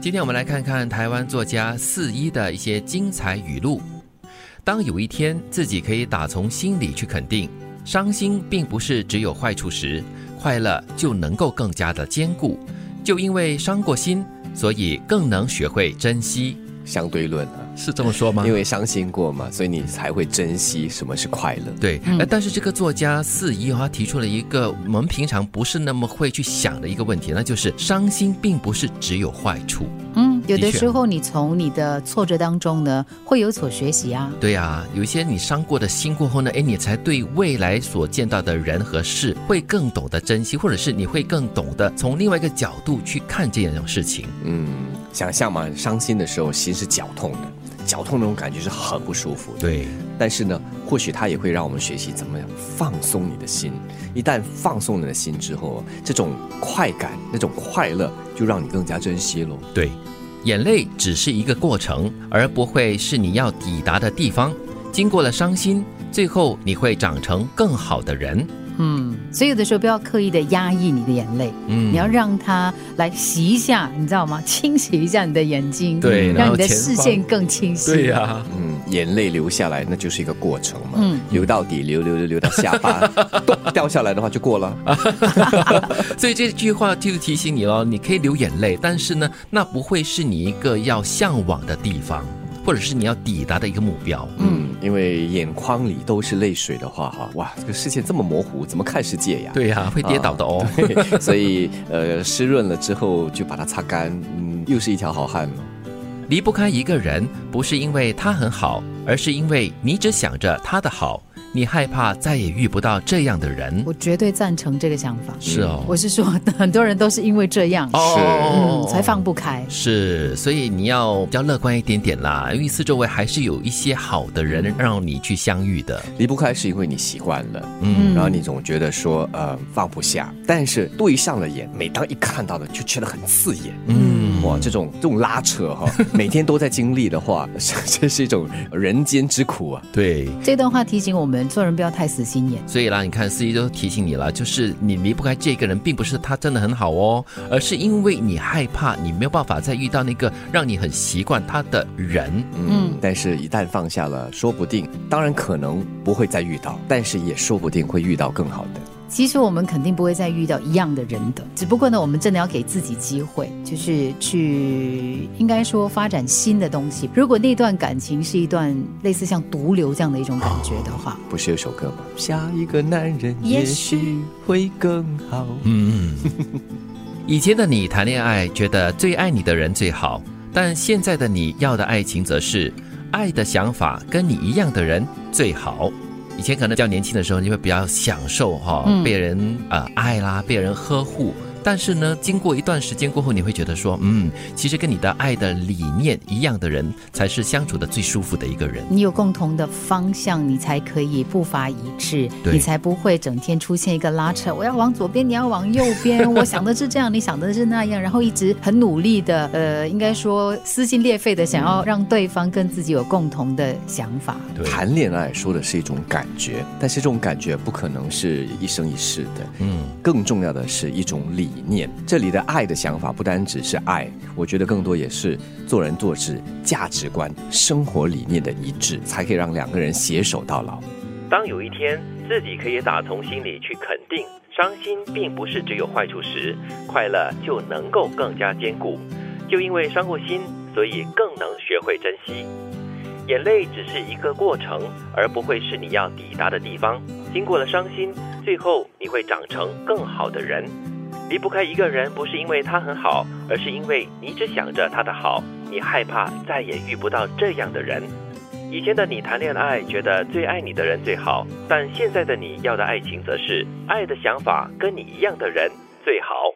今天我们来看看台湾作家四一的一些精彩语录。当有一天自己可以打从心里去肯定，伤心并不是只有坏处时，快乐就能够更加的坚固。就因为伤过心，所以更能学会珍惜。相对论，是这么说吗？因为伤心过嘛，所以你才会珍惜什么是快乐。对，那但是这个作家四一他提出了一个我们平常不是那么会去想的一个问题，那就是伤心并不是只有坏处。嗯，有的时候你从你的挫折当中呢，会有所学习啊。对啊，有一些你伤过的心过后呢，哎，你才对未来所见到的人和事会更懂得珍惜，或者是你会更懂得从另外一个角度去看这样种事情。嗯，想象嘛，伤心的时候心是绞痛的，绞痛那种感觉是很不舒服的。对，但是呢，或许它也会让我们学习怎么样放松你的心。一旦放松你的心之后，这种快感、那种快乐，就让你更加珍惜喽。对，眼泪只是一个过程，而不会是你要抵达的地方。经过了伤心，最后你会长成更好的人。嗯，所以有的时候不要刻意的压抑你的眼泪，嗯你要让它来洗一下，你知道吗？清洗一下你的眼睛，对让你的视线更清晰。对呀、嗯，眼泪流下来，那就是一个过程嘛。嗯流到底，流流流流到下巴，咚掉下来的话就过了。所以这句话就是提醒你了，你可以流眼泪，但是呢，那不会是你一个要向往的地方，或者是你要抵达的一个目标。嗯，因为眼眶里都是泪水的话，哈，哇，这个世界这么模糊，怎么看世界呀？对呀、会跌倒的哦。对，所以呃，湿润了之后就把它擦干，嗯，又是一条好汉了。离不开一个人，不是因为他很好，而是因为你只想着他的好，你害怕再也遇不到这样的人。我绝对赞成这个想法。是哦，我是说，很多人都是因为这样，嗯，才放不开。是，所以你要比较乐观一点点啦，因为四周围还是有一些好的人让你去相遇的。离不开是因为你习惯了，嗯然后你总觉得说呃放不下，但是对上了眼，每当一看到的就觉得很刺眼。嗯，哇，这种这种拉扯哈，每天都在经历的话，这是一种人间之苦啊。对。这段话提醒我们，做人不要太死心眼。所以啦，你看司仪都提醒你了，就是你离不开这个人，并不是他真的很好哦，而是因为你害怕你没有办法再遇到那个让你很习惯他的人。嗯，但是一旦放下了，说不定，当然可能不会再遇到，但是也说不定会遇到更好的。其实我们肯定不会再遇到一样的人的，只不过呢，我们真的要给自己机会，就是去应该说发展新的东西。如果那段感情是一段类似像毒瘤这样的一种感觉的话，不是有首歌吗？下一个男人也也许会更好。嗯，以前的你谈恋爱觉得最爱你的人最好，但现在的你要的爱情则是爱的想法跟你一样的人最好。以前可能比较年轻的时候，你会比较享受哈、嗯被人呃爱啦，被人呵护。但是呢，经过一段时间过后，你会觉得说，嗯，其实跟你的爱的理念一样的人，才是相处的最舒服的一个人。你有共同的方向，你才可以步伐一致，对你才不会整天出现一个拉扯。我要往左边，你要往右边，我想的是这样，你想的是那样，然后一直很努力的，呃，应该说撕心裂肺的想要让对方跟自己有共同的想法。对，谈恋爱说的是一种感觉，但是这种感觉不可能是一生一世的。嗯，更重要的是一种理念。这里的爱的想法不单只是爱，我觉得更多也是做人做事、价值观、生活理念的一致，才可以让两个人携手到老。当有一天自己可以打从心里去肯定，伤心并不是只有坏处时，快乐就能够更加坚固。就因为伤过心，所以更能学会珍惜。眼泪只是一个过程，而不会是你要抵达的地方。经过了伤心，最后你会长成更好的人。离不开一个人，不是因为他很好，而是因为你只想着他的好，你害怕再也遇不到这样的人。以前的你谈恋爱觉得最爱你的人最好，但现在的你要的爱情则是爱的想法跟你一样的人最好。